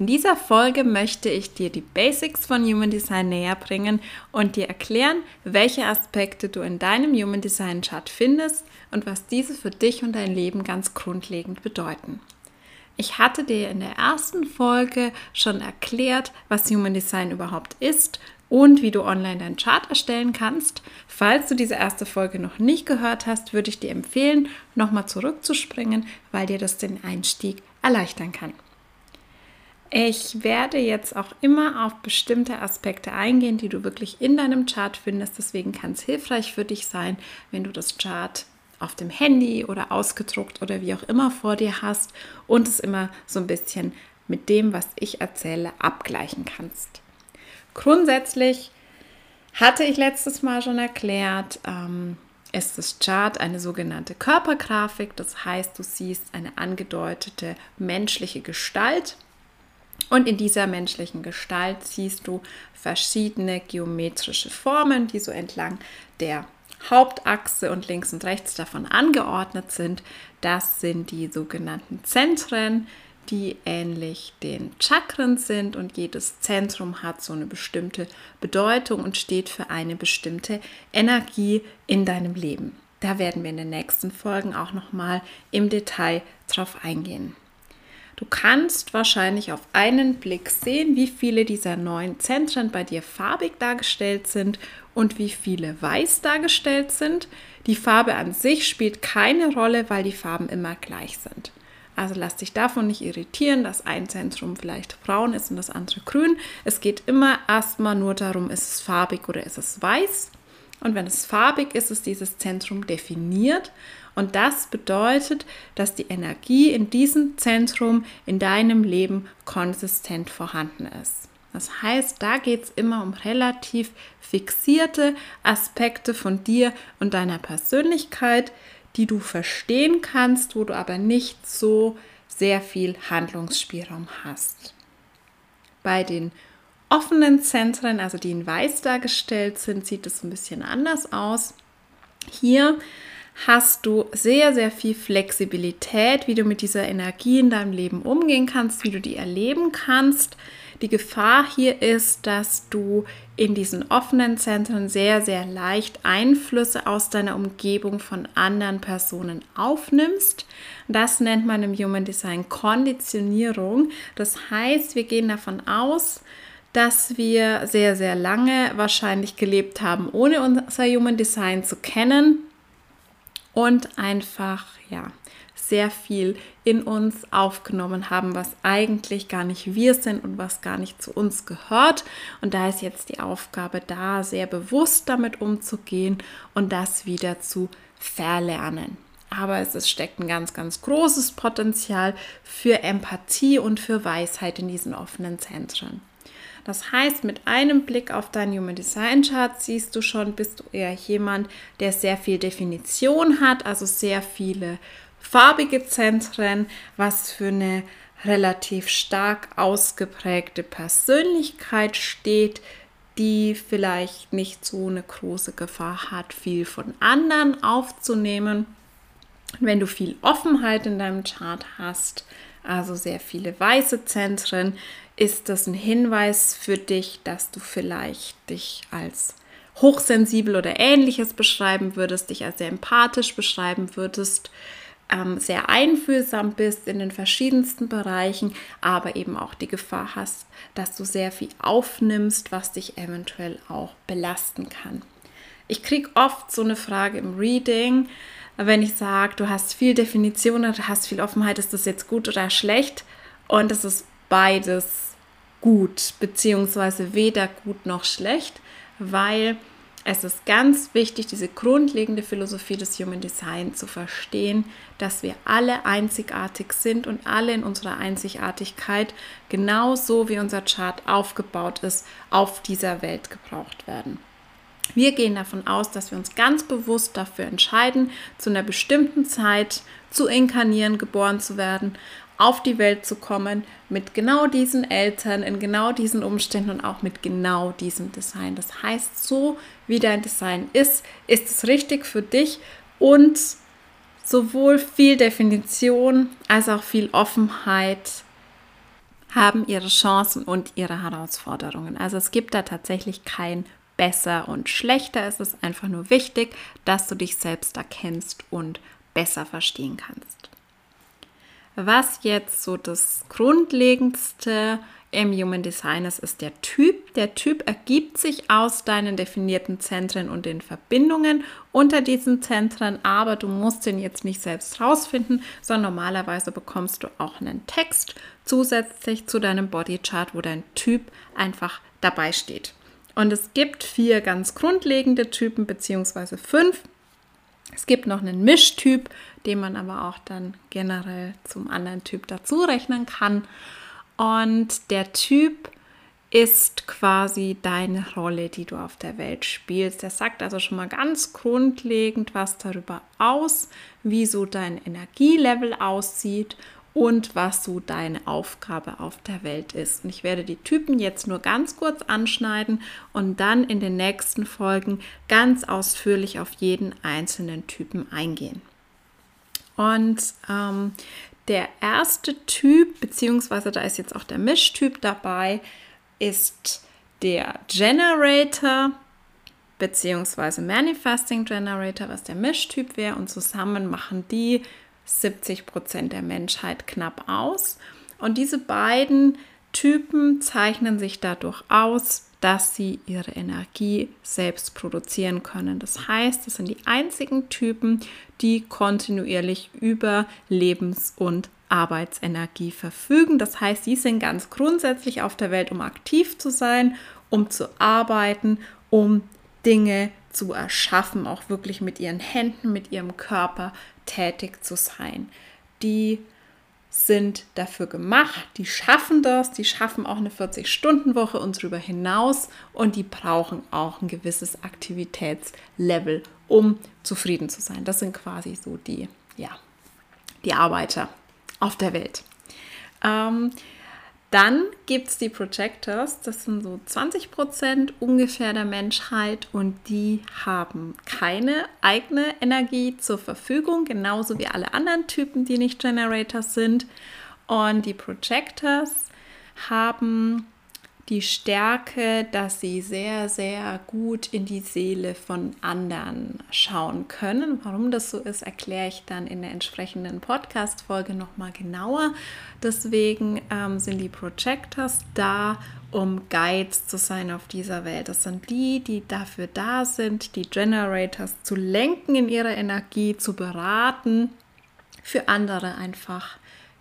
In dieser Folge möchte ich dir die Basics von Human Design näher bringen und dir erklären, welche Aspekte du in deinem Human Design Chart findest und was diese für dich und dein Leben ganz grundlegend bedeuten. Ich hatte dir in der ersten Folge schon erklärt, was Human Design überhaupt ist und wie du online deinen Chart erstellen kannst. Falls du diese erste Folge noch nicht gehört hast, würde ich dir empfehlen, nochmal zurückzuspringen, weil dir das den Einstieg erleichtern kann. Ich werde jetzt auch immer auf bestimmte Aspekte eingehen, die du wirklich in deinem Chart findest. Deswegen kann es hilfreich für dich sein, wenn du das Chart auf dem Handy oder ausgedruckt oder wie auch immer vor dir hast und es immer so ein bisschen mit dem, was ich erzähle, abgleichen kannst. Grundsätzlich hatte ich letztes Mal schon erklärt, ähm, ist das Chart eine sogenannte Körpergrafik. Das heißt, du siehst eine angedeutete menschliche Gestalt und in dieser menschlichen Gestalt siehst du verschiedene geometrische Formen, die so entlang der Hauptachse und links und rechts davon angeordnet sind. Das sind die sogenannten Zentren, die ähnlich den Chakren sind und jedes Zentrum hat so eine bestimmte Bedeutung und steht für eine bestimmte Energie in deinem Leben. Da werden wir in den nächsten Folgen auch noch mal im Detail drauf eingehen. Du kannst wahrscheinlich auf einen Blick sehen, wie viele dieser neun Zentren bei dir farbig dargestellt sind und wie viele weiß dargestellt sind. Die Farbe an sich spielt keine Rolle, weil die Farben immer gleich sind. Also lass dich davon nicht irritieren, dass ein Zentrum vielleicht braun ist und das andere grün. Es geht immer erstmal nur darum, ist es farbig oder ist es weiß. Und wenn es farbig ist, ist dieses Zentrum definiert. Und das bedeutet, dass die Energie in diesem Zentrum in deinem Leben konsistent vorhanden ist. Das heißt, da geht es immer um relativ fixierte Aspekte von dir und deiner Persönlichkeit, die du verstehen kannst, wo du aber nicht so sehr viel Handlungsspielraum hast. Bei den offenen Zentren, also die in weiß dargestellt sind, sieht es ein bisschen anders aus. Hier hast du sehr, sehr viel Flexibilität, wie du mit dieser Energie in deinem Leben umgehen kannst, wie du die erleben kannst. Die Gefahr hier ist, dass du in diesen offenen Zentren sehr, sehr leicht Einflüsse aus deiner Umgebung von anderen Personen aufnimmst. Das nennt man im Human Design Konditionierung. Das heißt, wir gehen davon aus, dass wir sehr, sehr lange wahrscheinlich gelebt haben, ohne unser Human Design zu kennen und einfach, ja, sehr viel in uns aufgenommen haben, was eigentlich gar nicht wir sind und was gar nicht zu uns gehört. Und da ist jetzt die Aufgabe da, sehr bewusst damit umzugehen und das wieder zu verlernen. Aber es ist, steckt ein ganz, ganz großes Potenzial für Empathie und für Weisheit in diesen offenen Zentren. Das heißt, mit einem Blick auf dein Human Design Chart siehst du schon, bist du eher jemand, der sehr viel Definition hat, also sehr viele farbige Zentren, was für eine relativ stark ausgeprägte Persönlichkeit steht, die vielleicht nicht so eine große Gefahr hat, viel von anderen aufzunehmen. Wenn du viel Offenheit in deinem Chart hast, also sehr viele weiße Zentren, ist das ein Hinweis für dich, dass du vielleicht dich als hochsensibel oder ähnliches beschreiben würdest, dich als sehr empathisch beschreiben würdest, ähm, sehr einfühlsam bist in den verschiedensten Bereichen, aber eben auch die Gefahr hast, dass du sehr viel aufnimmst, was dich eventuell auch belasten kann. Ich kriege oft so eine Frage im Reading, wenn ich sage, du hast viel Definition, du hast viel Offenheit, ist das jetzt gut oder schlecht? Und es ist beides gut, beziehungsweise weder gut noch schlecht, weil es ist ganz wichtig, diese grundlegende Philosophie des Human Design zu verstehen, dass wir alle einzigartig sind und alle in unserer Einzigartigkeit, genauso wie unser Chart aufgebaut ist, auf dieser Welt gebraucht werden. Wir gehen davon aus, dass wir uns ganz bewusst dafür entscheiden, zu einer bestimmten Zeit zu inkarnieren, geboren zu werden, auf die Welt zu kommen, mit genau diesen Eltern, in genau diesen Umständen und auch mit genau diesem Design. Das heißt, so wie dein Design ist, ist es richtig für dich und sowohl viel Definition als auch viel Offenheit haben ihre Chancen und ihre Herausforderungen. Also es gibt da tatsächlich kein besser und schlechter. Es ist einfach nur wichtig, dass du dich selbst erkennst und besser verstehen kannst. Was jetzt so das Grundlegendste im Human Design ist, ist der Typ. Der Typ ergibt sich aus deinen definierten Zentren und den Verbindungen unter diesen Zentren, aber du musst den jetzt nicht selbst rausfinden, sondern normalerweise bekommst du auch einen Text zusätzlich zu deinem Bodychart, wo dein Typ einfach dabei steht. Und es gibt vier ganz grundlegende Typen, beziehungsweise fünf. Es gibt noch einen Mischtyp, den man aber auch dann generell zum anderen Typ dazu rechnen kann. Und der Typ ist quasi deine Rolle, die du auf der Welt spielst. Der sagt also schon mal ganz grundlegend was darüber aus, wie so dein Energielevel aussieht und was so deine Aufgabe auf der Welt ist. Und ich werde die Typen jetzt nur ganz kurz anschneiden und dann in den nächsten Folgen ganz ausführlich auf jeden einzelnen Typen eingehen. Und ähm, der erste Typ, beziehungsweise da ist jetzt auch der Mischtyp dabei, ist der Generator beziehungsweise Manifesting Generator, was der Mischtyp wäre. Und zusammen machen die 70 Prozent der Menschheit knapp aus. Und diese beiden Typen zeichnen sich dadurch aus, dass sie ihre Energie selbst produzieren können. Das heißt, es sind die einzigen Typen, die kontinuierlich über Lebens- und Arbeitsenergie verfügen. Das heißt, sie sind ganz grundsätzlich auf der Welt, um aktiv zu sein, um zu arbeiten, um Dinge zu erschaffen, auch wirklich mit ihren Händen, mit ihrem Körper tätig zu sein. Die sind dafür gemacht, die schaffen das, die schaffen auch eine 40-Stunden-Woche und darüber hinaus und die brauchen auch ein gewisses Aktivitätslevel, um zufrieden zu sein. Das sind quasi so die, ja, die Arbeiter auf der Welt. Ähm, dann gibt es die Projectors, das sind so 20 Prozent ungefähr der Menschheit und die haben keine eigene Energie zur Verfügung, genauso wie alle anderen Typen, die nicht Generators sind. Und die Projectors haben die Stärke, dass sie sehr, sehr gut in die Seele von anderen schauen können. Warum das so ist, erkläre ich dann in der entsprechenden Podcast-Folge nochmal genauer. Deswegen ähm, sind die Projectors da, um Guides zu sein auf dieser Welt. Das sind die, die dafür da sind, die Generators zu lenken in ihrer Energie, zu beraten, für andere einfach,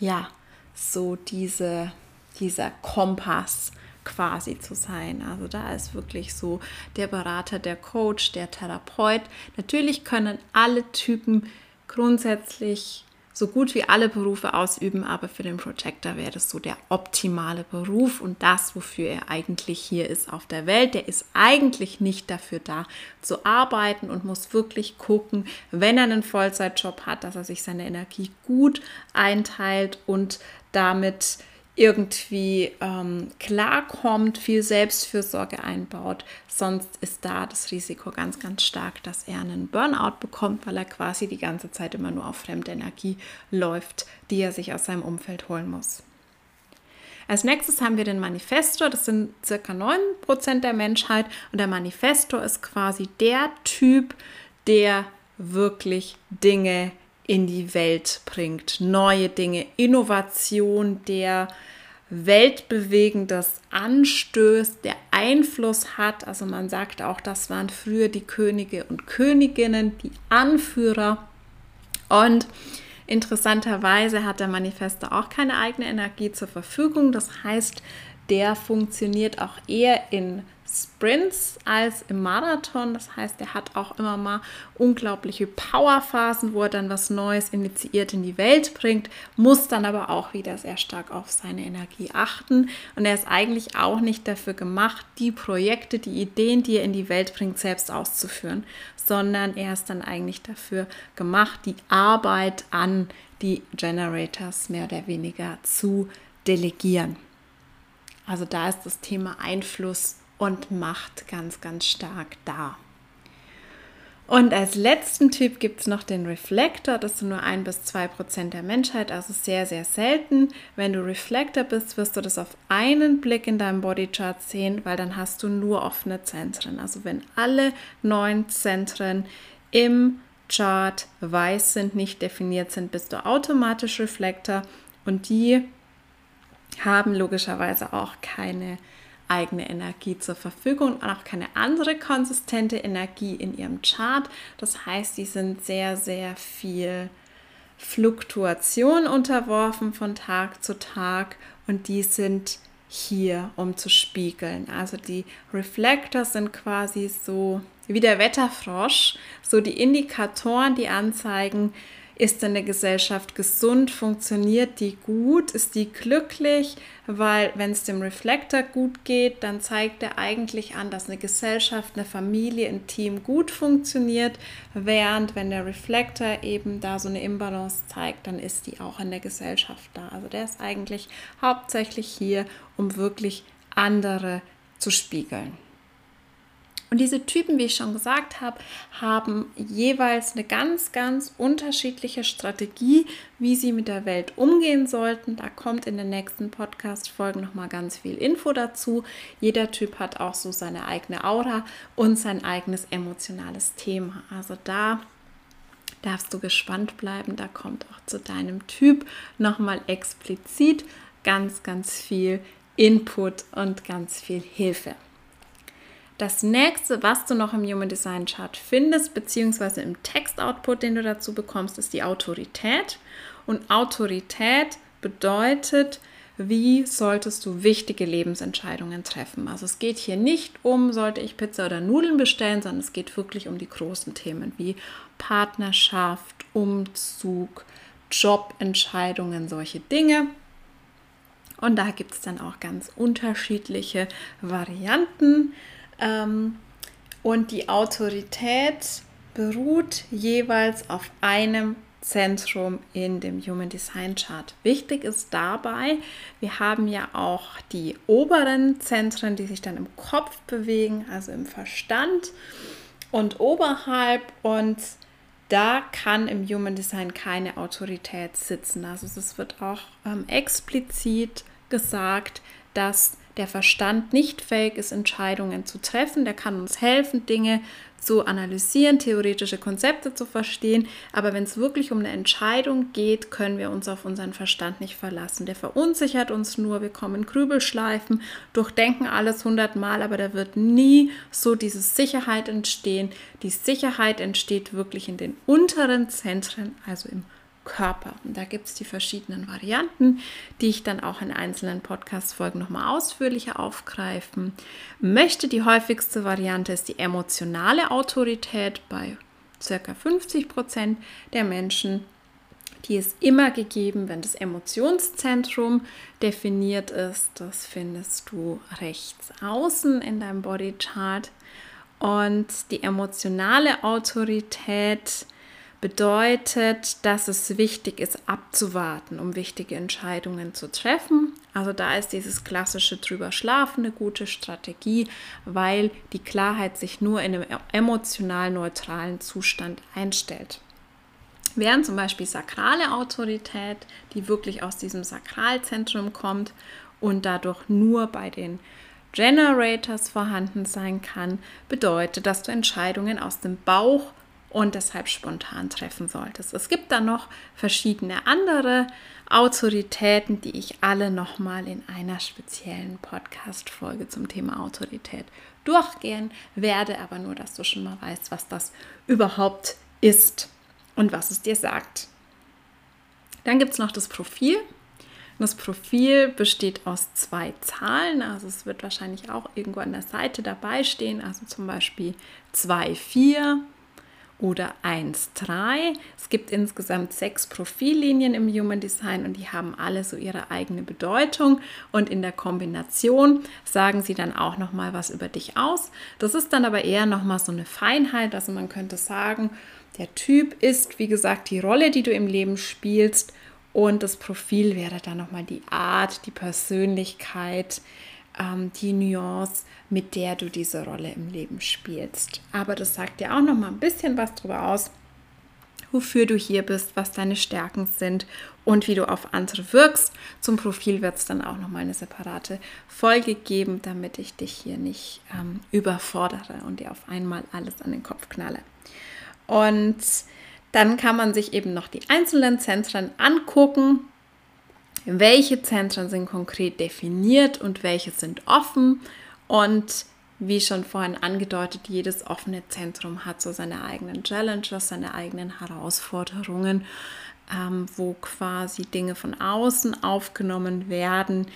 ja, so diese, dieser Kompass quasi zu sein. Also da ist wirklich so der Berater, der Coach, der Therapeut. Natürlich können alle Typen grundsätzlich so gut wie alle Berufe ausüben, aber für den Projector wäre das so der optimale Beruf und das, wofür er eigentlich hier ist auf der Welt. Der ist eigentlich nicht dafür da zu arbeiten und muss wirklich gucken, wenn er einen Vollzeitjob hat, dass er sich seine Energie gut einteilt und damit irgendwie ähm, klarkommt, viel Selbstfürsorge einbaut. Sonst ist da das Risiko ganz, ganz stark, dass er einen Burnout bekommt, weil er quasi die ganze Zeit immer nur auf fremde Energie läuft, die er sich aus seinem Umfeld holen muss. Als nächstes haben wir den Manifestor, das sind circa 9% der Menschheit und der Manifestor ist quasi der Typ, der wirklich Dinge in die Welt bringt. Neue Dinge, Innovation, der weltbewegendes anstößt, der Einfluss hat. Also man sagt auch, das waren früher die Könige und Königinnen, die Anführer. Und interessanterweise hat der Manifesto auch keine eigene Energie zur Verfügung. Das heißt, der funktioniert auch eher in Sprints als im Marathon. Das heißt, er hat auch immer mal unglaubliche Powerphasen, wo er dann was Neues initiiert in die Welt bringt, muss dann aber auch wieder sehr stark auf seine Energie achten. Und er ist eigentlich auch nicht dafür gemacht, die Projekte, die Ideen, die er in die Welt bringt, selbst auszuführen, sondern er ist dann eigentlich dafür gemacht, die Arbeit an die Generators mehr oder weniger zu delegieren. Also da ist das Thema Einfluss und Macht ganz, ganz stark da. Und als letzten Typ gibt es noch den Reflektor. Das sind nur ein bis zwei Prozent der Menschheit, also sehr, sehr selten. Wenn du Reflektor bist, wirst du das auf einen Blick in deinem Bodychart sehen, weil dann hast du nur offene Zentren. Also wenn alle neun Zentren im Chart weiß sind, nicht definiert sind, bist du automatisch Reflektor und die haben logischerweise auch keine eigene Energie zur Verfügung und auch keine andere konsistente Energie in ihrem Chart. Das heißt, sie sind sehr, sehr viel Fluktuation unterworfen von Tag zu Tag und die sind hier, um zu spiegeln. Also die Reflektor sind quasi so wie der Wetterfrosch, so die Indikatoren, die anzeigen, ist denn eine Gesellschaft gesund? Funktioniert die gut? Ist die glücklich? Weil wenn es dem Reflektor gut geht, dann zeigt er eigentlich an, dass eine Gesellschaft, eine Familie, ein Team gut funktioniert. Während wenn der Reflektor eben da so eine Imbalance zeigt, dann ist die auch in der Gesellschaft da. Also der ist eigentlich hauptsächlich hier, um wirklich andere zu spiegeln. Und diese Typen, wie ich schon gesagt habe, haben jeweils eine ganz, ganz unterschiedliche Strategie, wie sie mit der Welt umgehen sollten. Da kommt in den nächsten Podcast-Folgen nochmal ganz viel Info dazu. Jeder Typ hat auch so seine eigene Aura und sein eigenes emotionales Thema. Also da darfst du gespannt bleiben. Da kommt auch zu deinem Typ nochmal explizit ganz, ganz viel Input und ganz viel Hilfe. Das nächste, was du noch im Human Design Chart findest, beziehungsweise im Textoutput, den du dazu bekommst, ist die Autorität. Und Autorität bedeutet, wie solltest du wichtige Lebensentscheidungen treffen. Also es geht hier nicht um, sollte ich Pizza oder Nudeln bestellen, sondern es geht wirklich um die großen Themen wie Partnerschaft, Umzug, Jobentscheidungen, solche Dinge. Und da gibt es dann auch ganz unterschiedliche Varianten. Ähm, und die Autorität beruht jeweils auf einem Zentrum in dem Human Design Chart. Wichtig ist dabei, wir haben ja auch die oberen Zentren, die sich dann im Kopf bewegen, also im Verstand und oberhalb und da kann im Human Design keine Autorität sitzen. Also es wird auch ähm, explizit gesagt, dass der Verstand nicht fähig ist, Entscheidungen zu treffen. Der kann uns helfen, Dinge zu analysieren, theoretische Konzepte zu verstehen. Aber wenn es wirklich um eine Entscheidung geht, können wir uns auf unseren Verstand nicht verlassen. Der verunsichert uns nur. Wir kommen in Grübelschleifen, durchdenken alles hundertmal, aber da wird nie so diese Sicherheit entstehen. Die Sicherheit entsteht wirklich in den unteren Zentren, also im Körper. Und da gibt es die verschiedenen Varianten, die ich dann auch in einzelnen Podcast-Folgen nochmal ausführlicher aufgreifen möchte. Die häufigste Variante ist die emotionale Autorität bei ca. 50 Prozent der Menschen. Die ist immer gegeben, wenn das Emotionszentrum definiert ist. Das findest du rechts außen in deinem Bodychart. Und die emotionale Autorität bedeutet, dass es wichtig ist, abzuwarten, um wichtige Entscheidungen zu treffen. Also da ist dieses klassische drüber schlafen eine gute Strategie, weil die Klarheit sich nur in einem emotional neutralen Zustand einstellt. Während zum Beispiel sakrale Autorität, die wirklich aus diesem Sakralzentrum kommt und dadurch nur bei den Generators vorhanden sein kann, bedeutet, dass du Entscheidungen aus dem Bauch und deshalb spontan treffen solltest. Es gibt dann noch verschiedene andere Autoritäten, die ich alle nochmal in einer speziellen Podcast-Folge zum Thema Autorität durchgehen werde, aber nur, dass du schon mal weißt, was das überhaupt ist und was es dir sagt. Dann gibt es noch das Profil. das Profil besteht aus zwei Zahlen, also es wird wahrscheinlich auch irgendwo an der Seite dabei stehen, also zum Beispiel 2, 4 oder 1.3. Es gibt insgesamt sechs Profillinien im Human Design und die haben alle so ihre eigene Bedeutung und in der Kombination sagen sie dann auch noch mal was über dich aus. Das ist dann aber eher noch mal so eine Feinheit, also man könnte sagen, der Typ ist wie gesagt die Rolle, die du im Leben spielst und das Profil wäre dann noch mal die Art, die Persönlichkeit, ähm, die Nuance, mit der du diese Rolle im Leben spielst. Aber das sagt dir auch noch mal ein bisschen was darüber aus, wofür du hier bist, was deine Stärken sind und wie du auf andere wirkst. Zum Profil wird es dann auch noch mal eine separate Folge geben, damit ich dich hier nicht ähm, überfordere und dir auf einmal alles an den Kopf knalle. Und dann kann man sich eben noch die einzelnen Zentren angucken welche Zentren sind konkret definiert und welche sind offen. Und wie schon vorhin angedeutet, jedes offene Zentrum hat so seine eigenen Challenges, seine eigenen Herausforderungen, ähm, wo quasi Dinge von außen aufgenommen werden,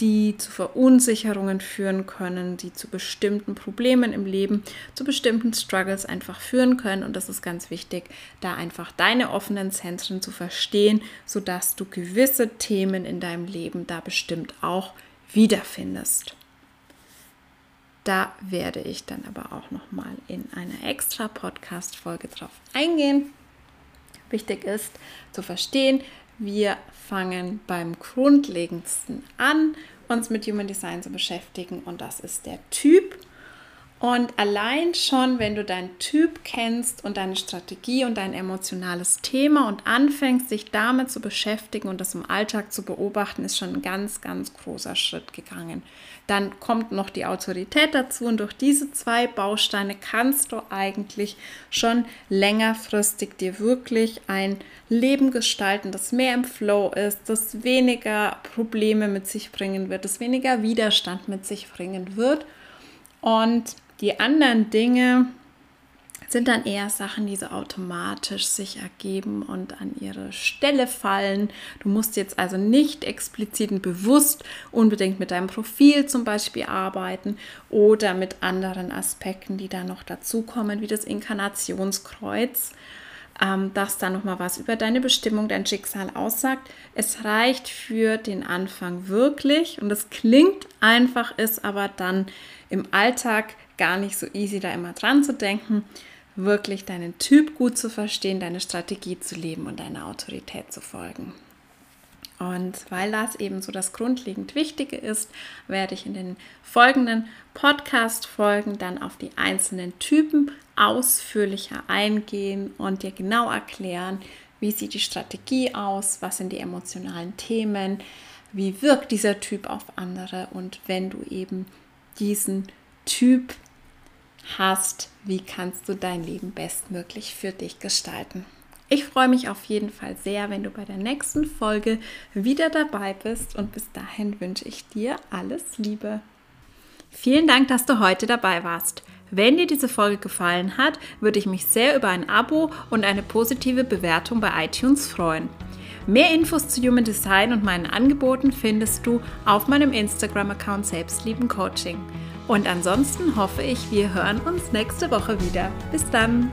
die zu Verunsicherungen führen können, die zu bestimmten Problemen im Leben, zu bestimmten Struggles einfach führen können. Und das ist ganz wichtig, da einfach deine offenen Zentren zu verstehen, sodass du gewisse Themen in deinem Leben da bestimmt auch wiederfindest. Da werde ich dann aber auch noch mal in einer extra Podcast Folge drauf eingehen. Wichtig ist zu verstehen, wir fangen beim Grundlegendsten an, uns mit Human Design zu beschäftigen und das ist der Typ. Und allein schon, wenn du deinen Typ kennst und deine Strategie und dein emotionales Thema und anfängst, sich damit zu beschäftigen und das im Alltag zu beobachten, ist schon ein ganz, ganz großer Schritt gegangen. Dann kommt noch die Autorität dazu und durch diese zwei Bausteine kannst du eigentlich schon längerfristig dir wirklich ein Leben gestalten, das mehr im Flow ist, das weniger Probleme mit sich bringen wird, das weniger Widerstand mit sich bringen wird. Und die anderen Dinge sind dann eher Sachen, die so automatisch sich ergeben und an ihre Stelle fallen. Du musst jetzt also nicht explizit und bewusst unbedingt mit deinem Profil zum Beispiel arbeiten oder mit anderen Aspekten, die da noch dazukommen, wie das Inkarnationskreuz ähm, das da nochmal was über deine Bestimmung, dein Schicksal aussagt. Es reicht für den Anfang wirklich und es klingt einfach, ist aber dann im Alltag gar nicht so easy, da immer dran zu denken, wirklich deinen Typ gut zu verstehen, deine Strategie zu leben und deiner Autorität zu folgen. Und weil das eben so das grundlegend Wichtige ist, werde ich in den folgenden Podcast-Folgen dann auf die einzelnen Typen ausführlicher eingehen und dir genau erklären, wie sieht die Strategie aus, was sind die emotionalen Themen, wie wirkt dieser Typ auf andere und wenn du eben diesen Typ hast, wie kannst du dein Leben bestmöglich für dich gestalten. Ich freue mich auf jeden Fall sehr, wenn du bei der nächsten Folge wieder dabei bist und bis dahin wünsche ich dir alles Liebe. Vielen Dank, dass du heute dabei warst. Wenn dir diese Folge gefallen hat, würde ich mich sehr über ein Abo und eine positive Bewertung bei iTunes freuen. Mehr Infos zu Human Design und meinen Angeboten findest du auf meinem Instagram-Account Selbstlieben Coaching. Und ansonsten hoffe ich, wir hören uns nächste Woche wieder. Bis dann!